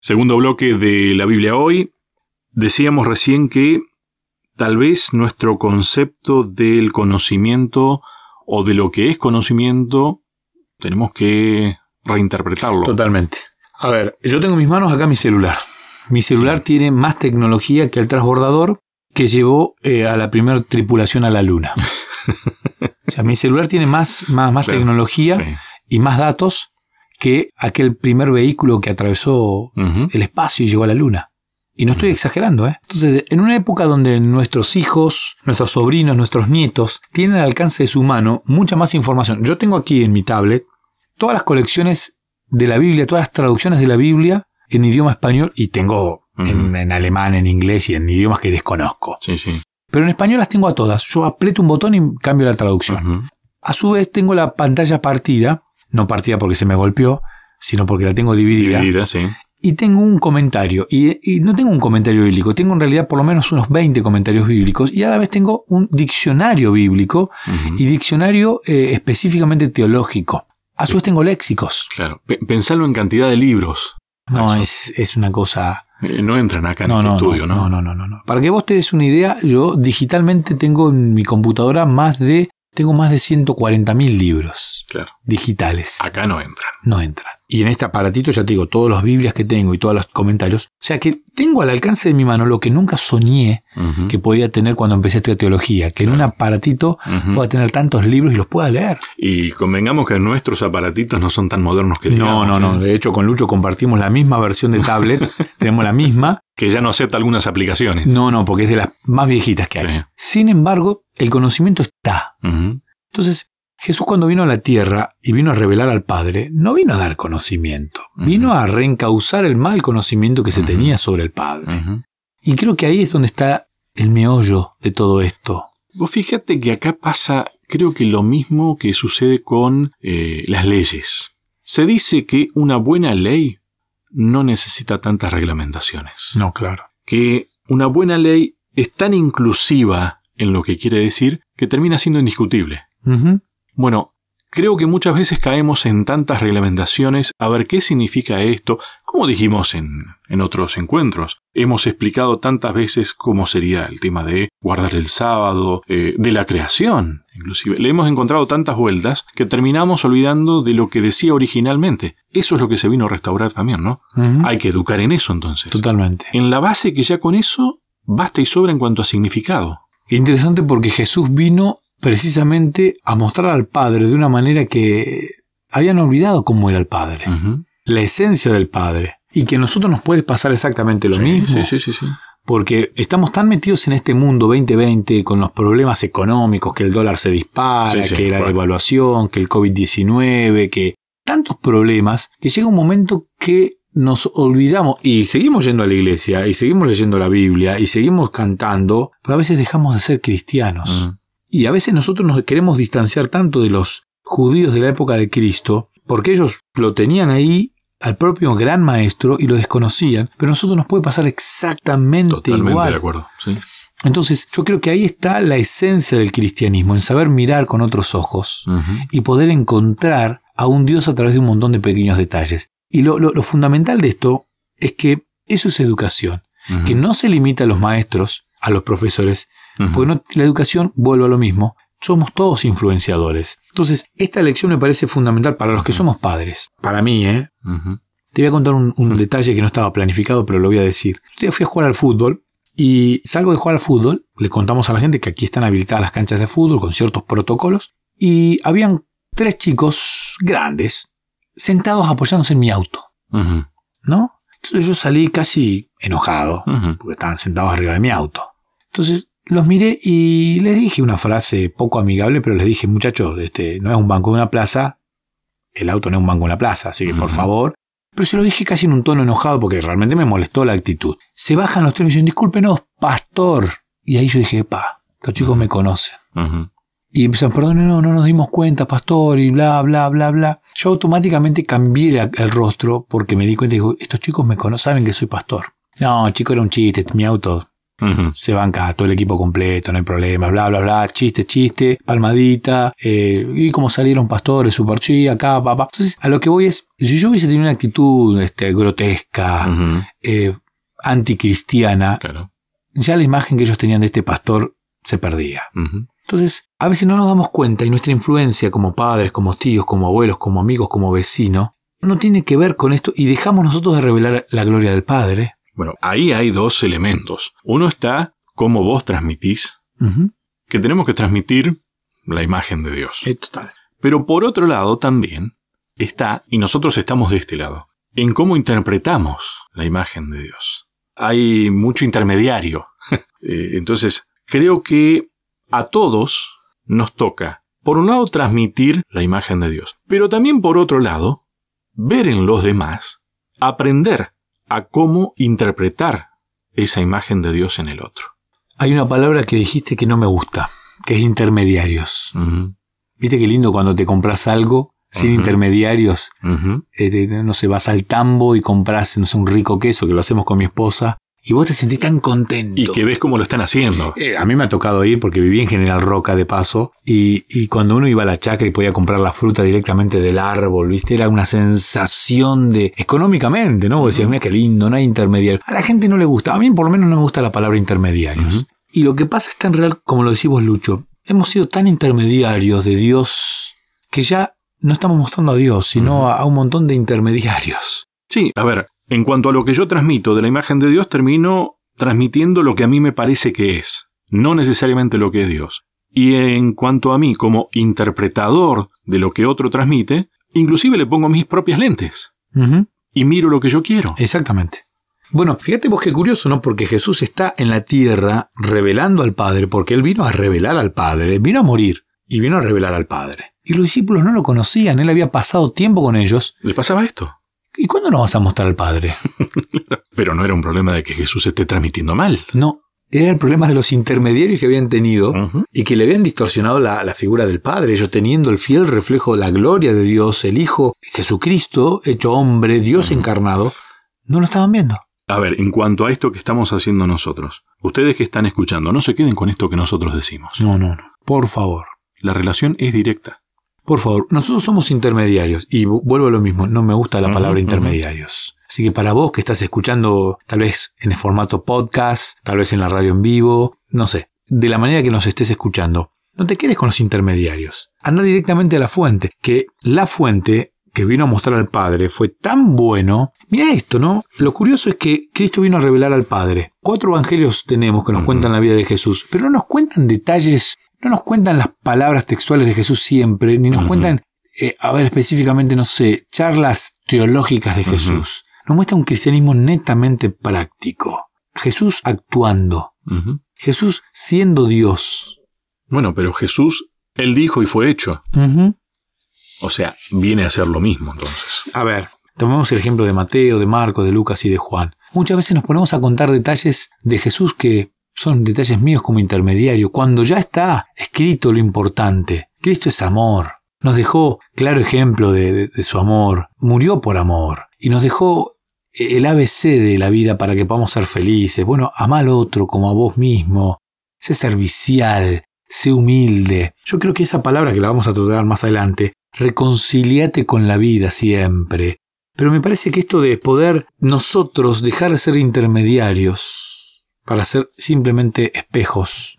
Segundo bloque de la Biblia hoy. Decíamos recién que tal vez nuestro concepto del conocimiento o de lo que es conocimiento tenemos que reinterpretarlo. Totalmente. A ver, yo tengo en mis manos acá mi celular. Mi celular tiene más tecnología que el transbordador que llevó eh, a la primera tripulación a la Luna. o sea, mi celular tiene más, más, más tecnología y más datos que aquel primer vehículo que atravesó el espacio y llegó a la Luna. Y no estoy exagerando, ¿eh? Entonces, en una época donde nuestros hijos, nuestros sobrinos, nuestros nietos tienen al alcance de su mano mucha más información. Yo tengo aquí en mi tablet todas las colecciones de la Biblia, todas las traducciones de la Biblia en idioma español y tengo en, alemán, en inglés y en idiomas que desconozco. Sí, sí. Pero en español las tengo a todas. Yo aprieto un botón y cambio la traducción. A su vez tengo la pantalla partida, no partida porque se me golpeó, sino porque la tengo dividida. Dividida, sí. Y tengo un comentario, y, no tengo un comentario bíblico, tengo en realidad por lo menos unos 20 comentarios bíblicos, y a la vez tengo un diccionario bíblico y diccionario eh, específicamente teológico. A su vez tengo léxicos. Claro, pensarlo en cantidad de libros. No, es, es una cosa eh, no entran acá en este estudio, ¿no? No, no, no, no. Para que vos te des una idea, yo digitalmente tengo en mi computadora más de tengo más de 140.000 libros claro. digitales. Acá no entran. No entran. Y en este aparatito ya te digo, todas las Biblias que tengo y todos los comentarios. O sea que tengo al alcance de mi mano lo que nunca soñé que podía tener cuando empecé a estudiar teología. Que en un aparatito pueda tener tantos libros y los pueda leer. Y convengamos que nuestros aparatitos no son tan modernos que digamos. No, no, no. ¿eh? De hecho, con Lucho compartimos la misma versión de tablet. tenemos la misma. Que ya no acepta algunas aplicaciones. No, no, porque es de las más viejitas que hay. Sin embargo, el conocimiento está. Entonces, Jesús cuando vino a la tierra y vino a revelar al Padre, no vino a dar conocimiento, vino a reencauzar el mal conocimiento que se tenía sobre el Padre. Y creo que ahí es donde está el meollo de todo esto. Vos fíjate que acá pasa, creo que lo mismo que sucede con eh, las leyes. Se dice que una buena ley no necesita tantas reglamentaciones. No, claro. Que una buena ley es tan inclusiva en lo que quiere decir que termina siendo indiscutible. Bueno, creo que muchas veces caemos en tantas reglamentaciones a ver qué significa esto, como dijimos en, en, otros encuentros. Hemos explicado tantas veces cómo sería el tema de guardar el sábado, eh, de la creación, inclusive. Le hemos encontrado tantas vueltas que terminamos olvidando de lo que decía originalmente. Eso es lo que se vino a restaurar también, ¿no? Hay que educar en eso entonces. Totalmente. En la base que ya con eso basta y sobra en cuanto a significado. Interesante porque Jesús vino precisamente a mostrar al Padre de una manera que habían olvidado cómo era el Padre, la esencia del Padre, y que a nosotros nos puede pasar exactamente lo mismo. Sí, sí, sí, porque estamos tan metidos en este mundo 2020 con los problemas económicos, que el dólar se dispara, que la devaluación, que el COVID-19, que tantos problemas, que llega un momento que nos olvidamos. Y seguimos yendo a la iglesia y seguimos leyendo la Biblia y seguimos cantando, pero a veces dejamos de ser cristianos. Y a veces nosotros nos queremos distanciar tanto de los judíos de la época de Cristo, porque ellos lo tenían ahí al propio gran maestro y lo desconocían, pero a nosotros nos puede pasar exactamente Totalmente igual. de acuerdo, sí. Entonces, yo creo que ahí está la esencia del cristianismo, en saber mirar con otros ojos y poder encontrar a un Dios a través de un montón de pequeños detalles. Y lo, fundamental de esto es que eso es educación, que no se limita a los maestros, a los profesores, porque la educación, vuelve a lo mismo, somos todos influenciadores. Entonces, esta lección me parece fundamental para los que somos padres. Para mí, ¿eh? Te voy a contar un, detalle que no estaba planificado, pero lo voy a decir. Yo fui a jugar al fútbol y salgo de jugar al fútbol. Le contamos a la gente que aquí están habilitadas las canchas de fútbol con ciertos protocolos. Y habían tres chicos grandes sentados apoyándose en mi auto. ¿No? Entonces yo salí casi enojado porque estaban sentados arriba de mi auto. Entonces los miré y les dije una frase poco amigable, pero les dije, muchachos, este, no es un banco de una plaza, el auto no es un banco de una plaza, así que por favor. Pero se lo dije casi en un tono enojado porque realmente me molestó la actitud. Se bajan los tres y dicen, discúlpenos, pastor. Y ahí yo dije, pa, los chicos me conocen. Y empiezan, perdón, no, no nos dimos cuenta, pastor, y bla, bla, bla, bla. Yo automáticamente cambié el rostro porque me di cuenta y digo, estos chicos me conocen, saben que soy pastor. No, chico, era un chiste, mi auto Se banca todo el equipo completo, no hay problema, bla, bla, bla, chiste, chiste, palmadita, eh, y como salieron pastores, super chi, acá, papá. Entonces, a lo que voy es, si yo hubiese tenido una actitud este, grotesca, eh, anticristiana, ya la imagen que ellos tenían de este pastor se perdía. Entonces, a veces no nos damos cuenta y nuestra influencia como padres, como tíos, como abuelos, como amigos, como vecinos, no tiene que ver con esto y dejamos nosotros de revelar la gloria del Padre. Bueno, ahí hay dos elementos. Uno está cómo vos transmitís, que tenemos que transmitir la imagen de Dios. Es total. Pero por otro lado también está, y nosotros estamos de este lado, en cómo interpretamos la imagen de Dios. Hay mucho intermediario. Eh, entonces, creo que a todos nos toca, por un lado, transmitir la imagen de Dios, pero también por otro lado, ver en los demás, aprender a cómo interpretar esa imagen de Dios en el otro. Hay una palabra que dijiste que no me gusta, que es intermediarios. Viste qué lindo cuando te compras algo sin intermediarios. Eh, no sé, vas al tambo y compras no sé, un rico queso, que lo hacemos con mi esposa, y vos te sentís tan contento. Y que ves cómo lo están haciendo. Eh, a mí me ha tocado ir porque viví en General Roca de paso. Y, cuando uno iba a la chacra y podía comprar la fruta directamente del árbol, ¿viste? Era una sensación de. económicamente, ¿no? Vos decías, mira qué lindo, no hay intermediario. A la gente no le gusta. A mí por lo menos no me gusta la palabra intermediarios. Y lo que pasa es tan real, como lo decís vos, Lucho. Hemos sido tan intermediarios de Dios que ya no estamos mostrando a Dios, sino a un montón de intermediarios. Sí, a ver, en cuanto a lo que yo transmito de la imagen de Dios, termino transmitiendo lo que a mí me parece que es, no necesariamente lo que es Dios. Y en cuanto a mí como interpretador de lo que otro transmite, inclusive le pongo mis propias lentes. Y miro lo que yo quiero. Exactamente. Bueno, fíjate vos qué curioso, ¿no? Porque Jesús está en la tierra revelando al Padre, porque Él vino a revelar al Padre, vino a morir y vino a revelar al Padre. Y los discípulos no lo conocían, Él había pasado tiempo con ellos. ¿Le pasaba esto? ¿Y cuándo nos vas a mostrar al Padre? Pero no era un problema de que Jesús esté transmitiendo mal. No, era el problema de los intermediarios que habían tenido y que le habían distorsionado la, figura del Padre, ellos teniendo el fiel reflejo de la gloria de Dios, el Hijo Jesucristo, hecho hombre, Dios encarnado, no lo estaban viendo. A ver, en cuanto a esto que estamos haciendo nosotros, ustedes que están escuchando, no se queden con esto que nosotros decimos. No, no, no. Por favor. La relación es directa. Por favor, nosotros somos intermediarios y vuelvo a lo mismo, no me gusta la palabra intermediarios. Así que para vos que estás escuchando tal vez en el formato podcast, tal vez en la radio en vivo, no sé, de la manera que nos estés escuchando, no te quedes con los intermediarios. Anda directamente a la fuente, que la fuente que vino a mostrar al Padre fue tan bueno. Mira esto, ¿no? Lo curioso es que Cristo vino a revelar al Padre. Cuatro evangelios tenemos que nos cuentan la vida de Jesús, pero no nos cuentan detalles no nos cuentan las palabras textuales de Jesús siempre, ni nos cuentan, eh, a ver, específicamente, no sé, charlas teológicas de Jesús. Nos muestra un cristianismo netamente práctico. Jesús actuando. Jesús siendo Dios. Bueno, pero Jesús, Él dijo y fue hecho. O sea, viene a hacer lo mismo entonces. A ver, tomemos el ejemplo de Mateo, de Marco, de Lucas y de Juan. Muchas veces nos ponemos a contar detalles de Jesús que son detalles míos como intermediario, cuando ya está escrito lo importante. Cristo es amor. Nos dejó claro ejemplo de, su amor. Murió por amor. Y nos dejó el ABC de la vida para que podamos ser felices. Bueno, ama al otro como a vos mismo. Sé servicial. Sé humilde. Yo creo que esa palabra que la vamos a tratar más adelante, reconciliate con la vida siempre. Pero me parece que esto de poder nosotros dejar de ser intermediarios, para ser simplemente espejos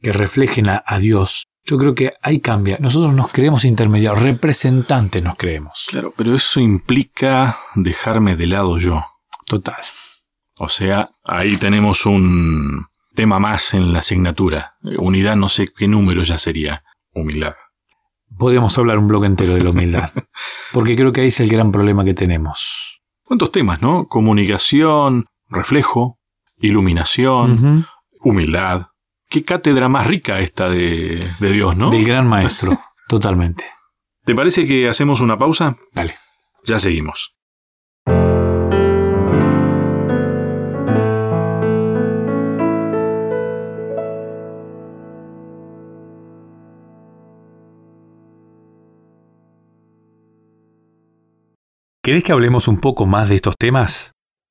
que reflejen a, Dios. Yo creo que ahí cambia. Nosotros nos creemos intermediarios, representantes nos creemos. Claro, pero eso implica dejarme de lado yo. Total. O sea, ahí tenemos un tema más en la asignatura. Unidad no sé qué número ya sería. Humildad. Podríamos hablar un bloque entero de la humildad. porque creo que ahí es el gran problema que tenemos. ¿Cuántos temas, no? Comunicación, reflejo, iluminación, humildad. Qué cátedra más rica esta de, de Dios, ¿no? Del gran maestro, totalmente. ¿Te parece que hacemos una pausa? Dale. Ya seguimos. ¿Querés que hablemos un poco más de estos temas?